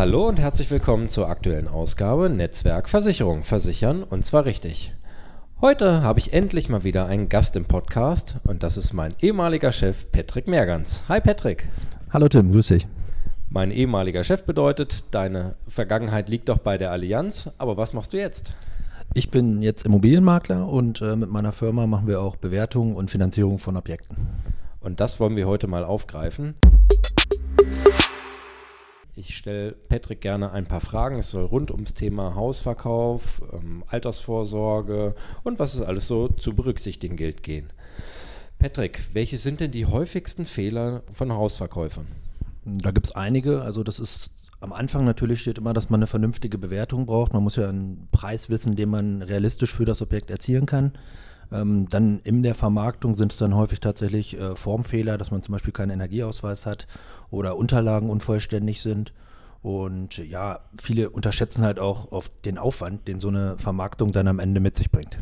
Hallo und herzlich willkommen zur aktuellen Ausgabe Netzwerk Versicherung. Versichern und zwar richtig. Heute habe ich endlich mal wieder einen Gast im Podcast und das ist mein ehemaliger Chef Patrick Mergans. Hi Patrick. Hallo Tim, grüß dich. Mein ehemaliger Chef bedeutet, deine Vergangenheit liegt doch bei der Allianz, aber was machst du jetzt? Ich bin jetzt Immobilienmakler und äh, mit meiner Firma machen wir auch Bewertung und Finanzierung von Objekten. Und das wollen wir heute mal aufgreifen. Ich stelle Patrick gerne ein paar Fragen. Es soll rund ums Thema Hausverkauf, ähm, Altersvorsorge und was es alles so zu berücksichtigen gilt gehen. Patrick, welche sind denn die häufigsten Fehler von Hausverkäufern? Da gibt es einige. Also das ist am Anfang natürlich steht immer, dass man eine vernünftige Bewertung braucht. Man muss ja einen Preis wissen, den man realistisch für das Objekt erzielen kann. Ähm, dann in der Vermarktung sind es dann häufig tatsächlich äh, Formfehler, dass man zum Beispiel keinen Energieausweis hat oder Unterlagen unvollständig sind. Und ja, viele unterschätzen halt auch auf den Aufwand, den so eine Vermarktung dann am Ende mit sich bringt.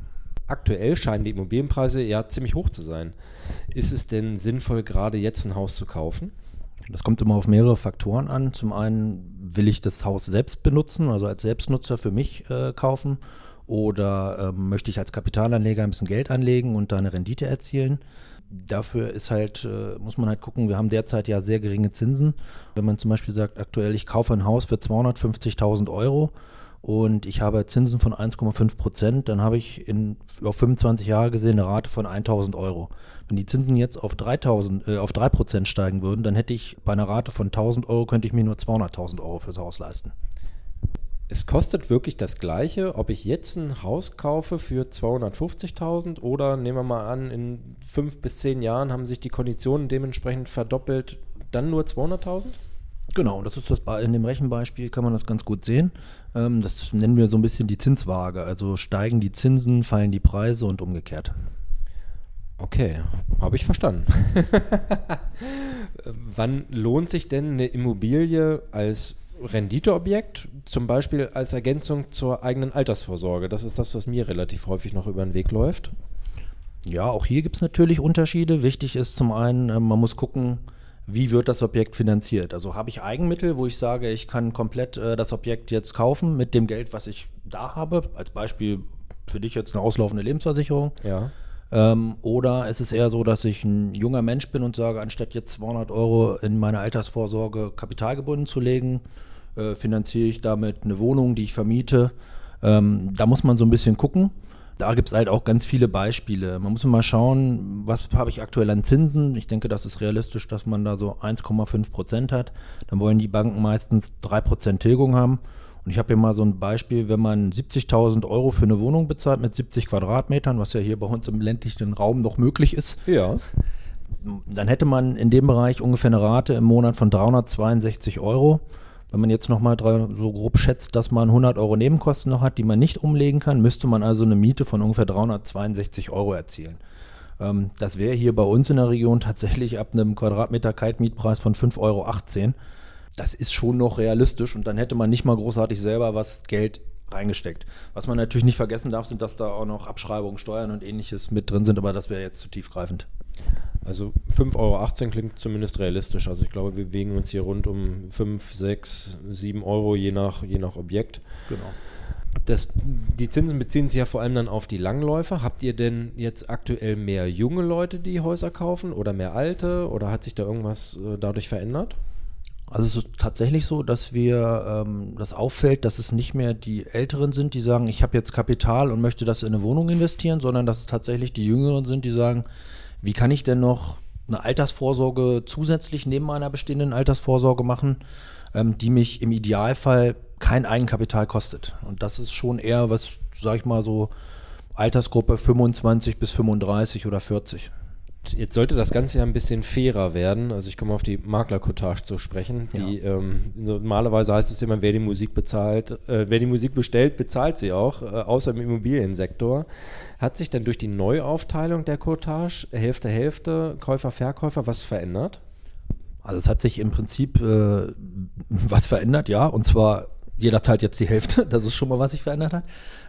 Aktuell scheinen die Immobilienpreise ja ziemlich hoch zu sein. Ist es denn sinnvoll, gerade jetzt ein Haus zu kaufen? Das kommt immer auf mehrere Faktoren an. Zum einen will ich das Haus selbst benutzen, also als Selbstnutzer für mich äh, kaufen oder ähm, möchte ich als Kapitalanleger ein bisschen Geld anlegen und da eine Rendite erzielen. Dafür ist halt, äh, muss man halt gucken, wir haben derzeit ja sehr geringe Zinsen. Wenn man zum Beispiel sagt, aktuell, ich kaufe ein Haus für 250.000 Euro und ich habe Zinsen von 1,5 Prozent, dann habe ich in, auf 25 Jahre gesehen eine Rate von 1.000 Euro. Wenn die Zinsen jetzt auf 3.000, äh, auf 3 Prozent steigen würden, dann hätte ich bei einer Rate von 1.000 Euro, könnte ich mir nur 200.000 Euro fürs Haus leisten es kostet wirklich das Gleiche, ob ich jetzt ein Haus kaufe für 250.000 oder nehmen wir mal an, in fünf bis zehn Jahren haben sich die Konditionen dementsprechend verdoppelt, dann nur 200.000? Genau, das ist das in dem Rechenbeispiel kann man das ganz gut sehen. Ähm, das nennen wir so ein bisschen die Zinswaage. Also steigen die Zinsen, fallen die Preise und umgekehrt. Okay, habe ich verstanden. Wann lohnt sich denn eine Immobilie als Renditeobjekt, zum Beispiel als Ergänzung zur eigenen Altersvorsorge. Das ist das, was mir relativ häufig noch über den Weg läuft. Ja, auch hier gibt es natürlich Unterschiede. Wichtig ist zum einen, äh, man muss gucken, wie wird das Objekt finanziert. Also habe ich Eigenmittel, wo ich sage, ich kann komplett äh, das Objekt jetzt kaufen mit dem Geld, was ich da habe. Als Beispiel für dich jetzt eine auslaufende Lebensversicherung. Ja. Ähm, oder ist es eher so, dass ich ein junger Mensch bin und sage, anstatt jetzt 200 Euro in meine Altersvorsorge kapitalgebunden zu legen, äh, finanziere ich damit eine Wohnung, die ich vermiete. Ähm, da muss man so ein bisschen gucken. Da gibt es halt auch ganz viele Beispiele. Man muss mal schauen, was habe ich aktuell an Zinsen. Ich denke, das ist realistisch, dass man da so 1,5 Prozent hat. Dann wollen die Banken meistens 3 Prozent Tilgung haben. Und ich habe hier mal so ein Beispiel, wenn man 70.000 Euro für eine Wohnung bezahlt mit 70 Quadratmetern, was ja hier bei uns im ländlichen Raum noch möglich ist. Ja. Dann hätte man in dem Bereich ungefähr eine Rate im Monat von 362 Euro. Wenn man jetzt nochmal so grob schätzt, dass man 100 Euro Nebenkosten noch hat, die man nicht umlegen kann, müsste man also eine Miete von ungefähr 362 Euro erzielen. Ähm, das wäre hier bei uns in der Region tatsächlich ab einem Quadratmeter Kaltmietpreis von 5,18 Euro. Das ist schon noch realistisch und dann hätte man nicht mal großartig selber was Geld reingesteckt. Was man natürlich nicht vergessen darf, sind, dass da auch noch Abschreibungen, Steuern und ähnliches mit drin sind, aber das wäre jetzt zu tiefgreifend. Also 5,18 Euro klingt zumindest realistisch. Also ich glaube, wir bewegen uns hier rund um 5, 6, 7 Euro je nach, je nach Objekt. Genau. Das, die Zinsen beziehen sich ja vor allem dann auf die Langläufer. Habt ihr denn jetzt aktuell mehr junge Leute, die Häuser kaufen oder mehr alte? Oder hat sich da irgendwas äh, dadurch verändert? Also es ist tatsächlich so, dass wir ähm, das auffällt, dass es nicht mehr die Älteren sind, die sagen, ich habe jetzt Kapital und möchte das in eine Wohnung investieren, sondern dass es tatsächlich die Jüngeren sind, die sagen, wie kann ich denn noch eine Altersvorsorge zusätzlich neben meiner bestehenden Altersvorsorge machen, ähm, die mich im Idealfall kein Eigenkapital kostet. Und das ist schon eher was, sag ich mal so, Altersgruppe 25 bis 35 oder 40. Jetzt sollte das Ganze ja ein bisschen fairer werden. Also ich komme auf die Maklercottage zu sprechen. Die ja. ähm, normalerweise heißt es immer, wer die Musik bezahlt, äh, wer die Musik bestellt, bezahlt sie auch, äh, außer im Immobiliensektor. Hat sich denn durch die Neuaufteilung der Cottage Hälfte Hälfte Käufer Verkäufer was verändert? Also es hat sich im Prinzip äh, was verändert, ja. Und zwar jeder zahlt jetzt die Hälfte. Das ist schon mal, was sich verändert hat.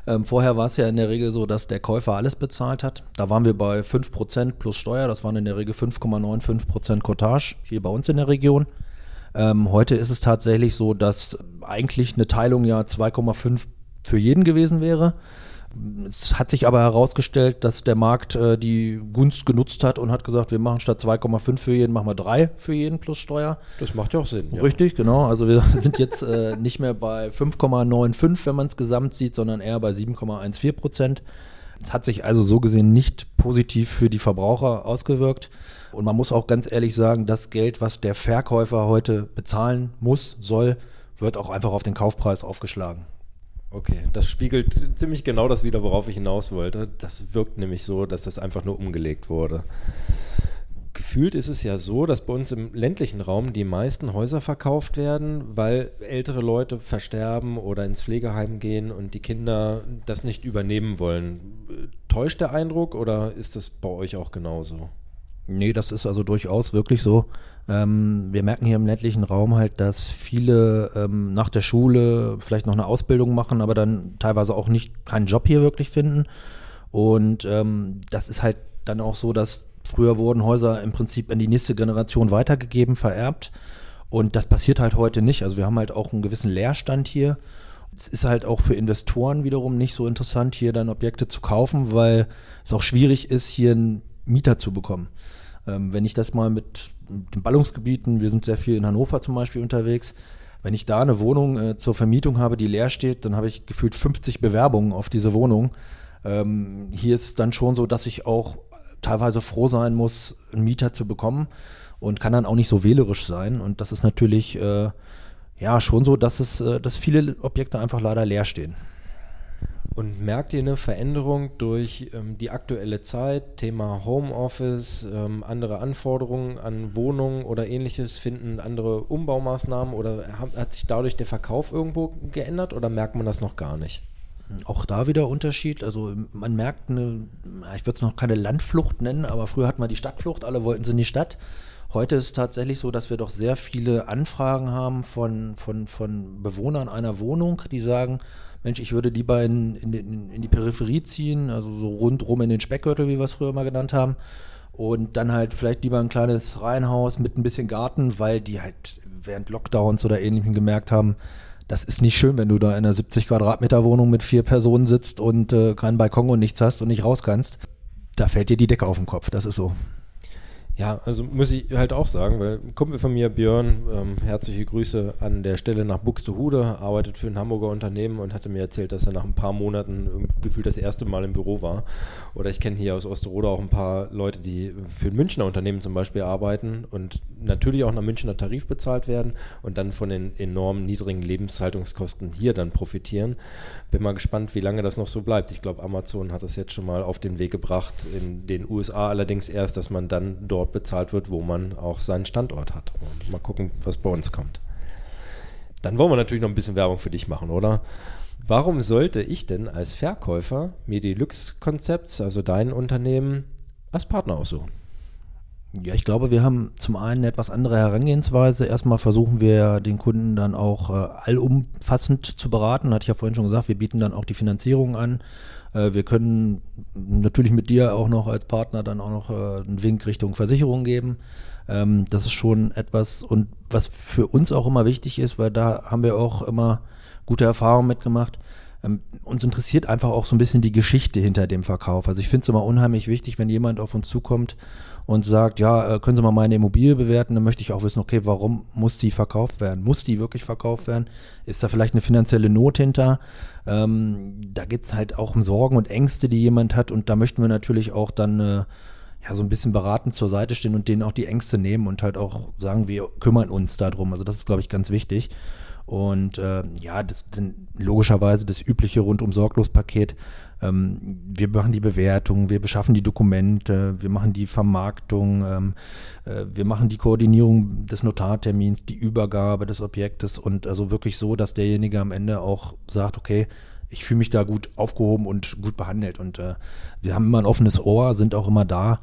Ähm, vorher war es ja in der Regel so, dass der Käufer alles bezahlt hat. Da waren wir bei 5% plus Steuer. Das waren in der Regel 5,95% Cottage hier bei uns in der Region. Ähm, heute ist es tatsächlich so, dass eigentlich eine Teilung ja 2,5 für jeden gewesen wäre. Es hat sich aber herausgestellt, dass der Markt äh, die Gunst genutzt hat und hat gesagt, wir machen statt 2,5 für jeden, machen wir 3 für jeden plus Steuer. Das macht ja auch Sinn. Ja. Richtig, genau. Also wir sind jetzt äh, nicht mehr bei 5,95, wenn man es gesamt sieht, sondern eher bei 7,14 Prozent. Es hat sich also so gesehen nicht positiv für die Verbraucher ausgewirkt. Und man muss auch ganz ehrlich sagen, das Geld, was der Verkäufer heute bezahlen muss, soll, wird auch einfach auf den Kaufpreis aufgeschlagen. Okay, das spiegelt ziemlich genau das wieder, worauf ich hinaus wollte. Das wirkt nämlich so, dass das einfach nur umgelegt wurde. Gefühlt ist es ja so, dass bei uns im ländlichen Raum die meisten Häuser verkauft werden, weil ältere Leute versterben oder ins Pflegeheim gehen und die Kinder das nicht übernehmen wollen. Täuscht der Eindruck oder ist das bei euch auch genauso? Nee, das ist also durchaus wirklich so. Ähm, wir merken hier im ländlichen Raum halt, dass viele ähm, nach der Schule vielleicht noch eine Ausbildung machen, aber dann teilweise auch nicht keinen Job hier wirklich finden. Und ähm, das ist halt dann auch so, dass früher wurden Häuser im Prinzip an die nächste Generation weitergegeben, vererbt. Und das passiert halt heute nicht. Also wir haben halt auch einen gewissen Leerstand hier. Es ist halt auch für Investoren wiederum nicht so interessant, hier dann Objekte zu kaufen, weil es auch schwierig ist, hier einen Mieter zu bekommen. Ähm, wenn ich das mal mit den Ballungsgebieten, wir sind sehr viel in Hannover zum Beispiel unterwegs, wenn ich da eine Wohnung äh, zur Vermietung habe, die leer steht, dann habe ich gefühlt 50 Bewerbungen auf diese Wohnung. Ähm, hier ist es dann schon so, dass ich auch teilweise froh sein muss, einen Mieter zu bekommen und kann dann auch nicht so wählerisch sein. Und das ist natürlich äh, ja schon so, dass es, äh, dass viele Objekte einfach leider leer stehen. Und merkt ihr eine Veränderung durch ähm, die aktuelle Zeit, Thema Homeoffice, ähm, andere Anforderungen an Wohnungen oder ähnliches, finden andere Umbaumaßnahmen oder hat, hat sich dadurch der Verkauf irgendwo geändert oder merkt man das noch gar nicht? Auch da wieder Unterschied. Also man merkt eine, ich würde es noch keine Landflucht nennen, aber früher hat man die Stadtflucht, alle wollten sie in die Stadt. Heute ist es tatsächlich so, dass wir doch sehr viele Anfragen haben von, von, von Bewohnern einer Wohnung, die sagen, Mensch, ich würde lieber in, in, in, die Peripherie ziehen, also so rundrum in den Speckgürtel, wie wir es früher mal genannt haben. Und dann halt vielleicht lieber ein kleines Reihenhaus mit ein bisschen Garten, weil die halt während Lockdowns oder ähnlichem gemerkt haben, das ist nicht schön, wenn du da in einer 70 Quadratmeter Wohnung mit vier Personen sitzt und äh, keinen Balkon und nichts hast und nicht raus kannst. Da fällt dir die Decke auf den Kopf, das ist so. Ja, also muss ich halt auch sagen, weil ein Kumpel von mir, Björn, ähm, herzliche Grüße an der Stelle nach Buxtehude, arbeitet für ein Hamburger Unternehmen und hatte mir erzählt, dass er nach ein paar Monaten gefühlt das erste Mal im Büro war. Oder ich kenne hier aus Osterode auch ein paar Leute, die für ein Münchner Unternehmen zum Beispiel arbeiten und natürlich auch nach Münchner Tarif bezahlt werden und dann von den enorm niedrigen Lebenshaltungskosten hier dann profitieren. Bin mal gespannt, wie lange das noch so bleibt. Ich glaube, Amazon hat es jetzt schon mal auf den Weg gebracht, in den USA allerdings erst, dass man dann dort dort bezahlt wird, wo man auch seinen Standort hat. Und mal gucken, was bei uns kommt. Dann wollen wir natürlich noch ein bisschen Werbung für dich machen, oder? Warum sollte ich denn als Verkäufer mir die Lux-Konzepts, also dein Unternehmen, als Partner aussuchen? Ja, ich glaube, wir haben zum einen eine etwas andere Herangehensweise. Erstmal versuchen wir den Kunden dann auch äh, allumfassend zu beraten. Hatte ich ja vorhin schon gesagt, wir bieten dann auch die Finanzierung an. Äh, wir können natürlich mit dir auch noch als Partner dann auch noch äh, einen Wink Richtung Versicherung geben. Ähm, das ist schon etwas und was für uns auch immer wichtig ist, weil da haben wir auch immer gute Erfahrungen mitgemacht. Ähm, uns interessiert einfach auch so ein bisschen die Geschichte hinter dem Verkauf. Also ich finde es immer unheimlich wichtig, wenn jemand auf uns zukommt und sagt, ja, äh, können Sie mal meine Immobilie bewerten, dann möchte ich auch wissen, okay, warum muss die verkauft werden? Muss die wirklich verkauft werden? Ist da vielleicht eine finanzielle Not hinter? Ähm, da geht es halt auch um Sorgen und Ängste, die jemand hat und da möchten wir natürlich auch dann äh, ja, so ein bisschen beratend zur Seite stehen und denen auch die Ängste nehmen und halt auch sagen, wir kümmern uns darum. Also das ist, glaube ich, ganz wichtig. Und äh, ja, das, logischerweise das übliche rundum sorglos Paket ähm, wir machen die Bewertung, wir beschaffen die Dokumente, wir machen die Vermarktung, ähm, äh, wir machen die Koordinierung des Notartermins, die Übergabe des Objektes und also wirklich so, dass derjenige am Ende auch sagt, okay, ich fühle mich da gut aufgehoben und gut behandelt. Und äh, wir haben immer ein offenes Ohr, sind auch immer da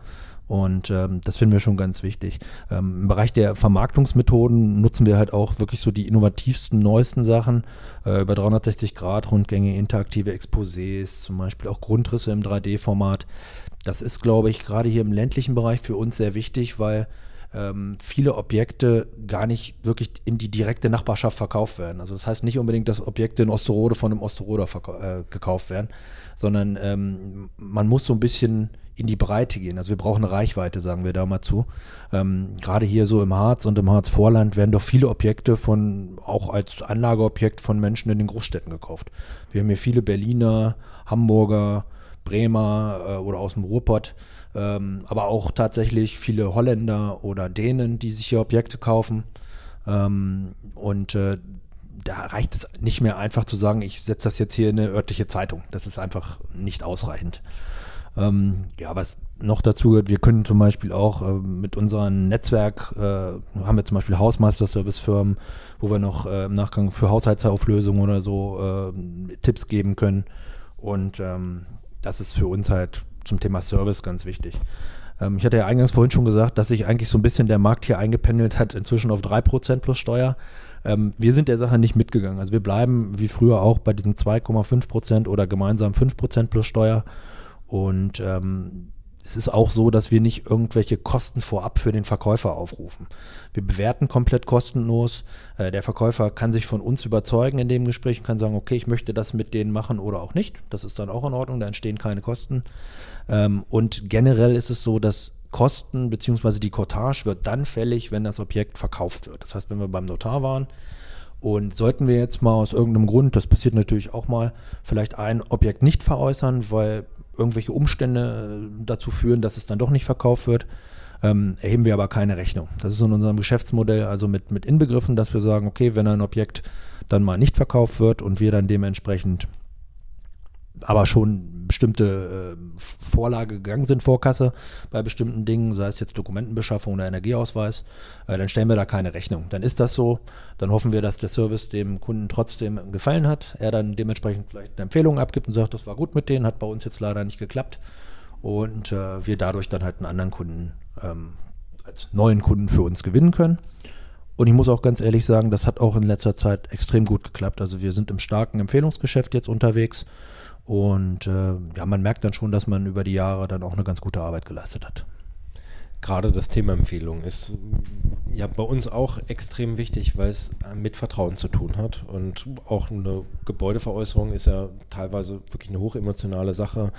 und ähm, das finden wir schon ganz wichtig. Ähm, Im Bereich der Vermarktungsmethoden nutzen wir halt auch wirklich so die innovativsten, neuesten Sachen. Äh, über 360 Grad Rundgänge, interaktive Exposés, zum Beispiel auch Grundrisse im 3D-Format. Das ist, glaube ich, gerade hier im ländlichen Bereich für uns sehr wichtig, weil ähm, viele Objekte gar nicht wirklich in die direkte Nachbarschaft verkauft werden. Also das heißt nicht unbedingt, dass Objekte in Osterode von einem Osteroder äh, gekauft werden, sondern ähm, man muss so ein bisschen in die Breite gehen. Also wir brauchen eine Reichweite, sagen wir da mal zu. Ähm, gerade hier so im Harz und im Harzvorland werden doch viele Objekte von, auch als Anlageobjekt von Menschen in den Großstädten gekauft. Wir haben hier viele Berliner, Hamburger, Bremer äh, oder aus dem Ruhrpott, ähm, aber auch tatsächlich viele Holländer oder Dänen, die sich hier Objekte kaufen. Ähm, und äh, da reicht es nicht mehr einfach zu sagen, ich setze das jetzt hier in eine örtliche Zeitung. Das ist einfach nicht ausreichend. Ähm, ja, was noch dazu gehört, wir können zum Beispiel auch äh, mit unserem Netzwerk, äh, haben wir zum Beispiel Hausmeister-Service-Firmen, wo wir noch äh, im Nachgang für Haushaltsauflösungen oder so äh, Tipps geben können. Und ähm, das ist für uns halt zum Thema Service ganz wichtig. Ähm, ich hatte ja eingangs vorhin schon gesagt, dass sich eigentlich so ein bisschen der Markt hier eingependelt hat, inzwischen auf 3% plus Steuer. Ähm, wir sind der Sache nicht mitgegangen. Also wir bleiben wie früher auch bei diesen 2,5% oder gemeinsam 5% plus Steuer. Und ähm, es ist auch so, dass wir nicht irgendwelche Kosten vorab für den Verkäufer aufrufen. Wir bewerten komplett kostenlos. Äh, der Verkäufer kann sich von uns überzeugen in dem Gespräch und kann sagen, okay, ich möchte das mit denen machen oder auch nicht. Das ist dann auch in Ordnung, da entstehen keine Kosten. Ähm, und generell ist es so, dass Kosten bzw. die Cottage wird dann fällig, wenn das Objekt verkauft wird. Das heißt, wenn wir beim Notar waren und sollten wir jetzt mal aus irgendeinem Grund, das passiert natürlich auch mal, vielleicht ein Objekt nicht veräußern, weil irgendwelche Umstände äh, dazu führen, dass es dann doch nicht verkauft wird, ähm, erheben wir aber keine Rechnung. Das ist in unserem Geschäftsmodell also mit, mit inbegriffen, dass wir sagen, okay, wenn ein Objekt dann mal nicht verkauft wird und wir dann dementsprechend aber schon bestimmte äh, Vorlage gegangen sind, Vorkasse bei bestimmten Dingen, sei es jetzt Dokumentenbeschaffung oder Energieausweis, äh, dann stellen wir da keine Rechnung. Dann ist das so, dann hoffen wir, dass der Service dem Kunden trotzdem gefallen hat, er dann dementsprechend vielleicht eine Empfehlung abgibt und sagt, das war gut mit denen, hat bei uns jetzt leider nicht geklappt und äh, wir dadurch dann halt einen anderen Kunden ähm, als neuen Kunden für uns gewinnen können. Und ich muss auch ganz ehrlich sagen, das hat auch in letzter Zeit extrem gut geklappt. Also wir sind im starken Empfehlungsgeschäft jetzt unterwegs und äh, ja, man merkt dann schon, dass man über die Jahre dann auch eine ganz gute Arbeit geleistet hat. Gerade das Thema Empfehlung ist ja bei uns auch extrem wichtig, weil es mit Vertrauen zu tun hat. Und auch eine Gebäudeveräußerung ist ja teilweise wirklich eine hochemotionale Sache.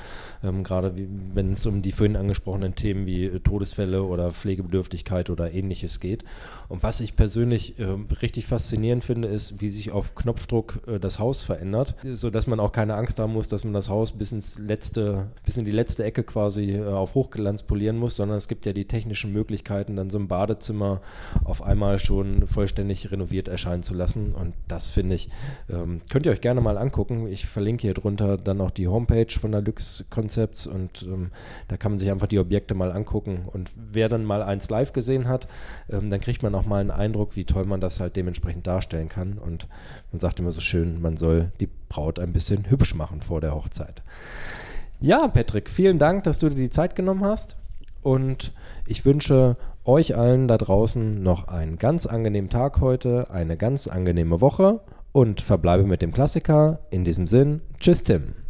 Ähm, gerade wenn es um die vorhin angesprochenen Themen wie Todesfälle oder Pflegebedürftigkeit oder ähnliches geht. Und was ich persönlich äh, richtig faszinierend finde, ist, wie sich auf Knopfdruck äh, das Haus verändert, sodass man auch keine Angst haben muss, dass man das Haus bis ins letzte, bis in die letzte Ecke quasi äh, auf Hochglanz polieren muss, sondern es gibt ja die technischen Möglichkeiten, dann so ein Badezimmer auf einmal schon vollständig renoviert erscheinen zu lassen. Und das finde ich, ähm, könnt ihr euch gerne mal angucken. Ich verlinke hier drunter dann auch die Homepage von der Lux Concepts und ähm, da kann man sich einfach die Objekte mal angucken. Und wer dann mal eins live gesehen hat, ähm, dann kriegt man auch mal einen Eindruck, wie toll man das halt dementsprechend darstellen kann. Und man sagt immer so schön, man soll die Braut ein bisschen hübsch machen vor der Hochzeit. Ja, Patrick, vielen Dank, dass du dir die Zeit genommen hast. Und ich wünsche euch allen da draußen noch einen ganz angenehmen Tag heute, eine ganz angenehme Woche und verbleibe mit dem Klassiker. In diesem Sinn, tschüss Tim.